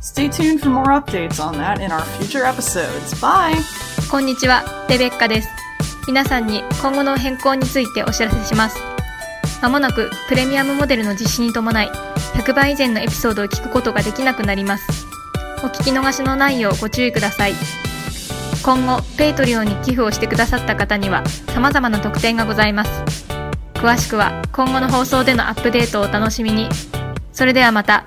Stay tuned for more updates on that in our future episodes. Bye! こんにちは、レベッカです。皆さんに今後の変更についてお知らせします。まもなくプレミアムモデルの実施に伴い、100倍以前のエピソードを聞くことができなくなります。お聞き逃しのないようご注意ください。今後、ペイトリオに寄付をしてくださった方には様々な特典がございます。詳しくは今後の放送でのアップデートをお楽しみに。それではまた。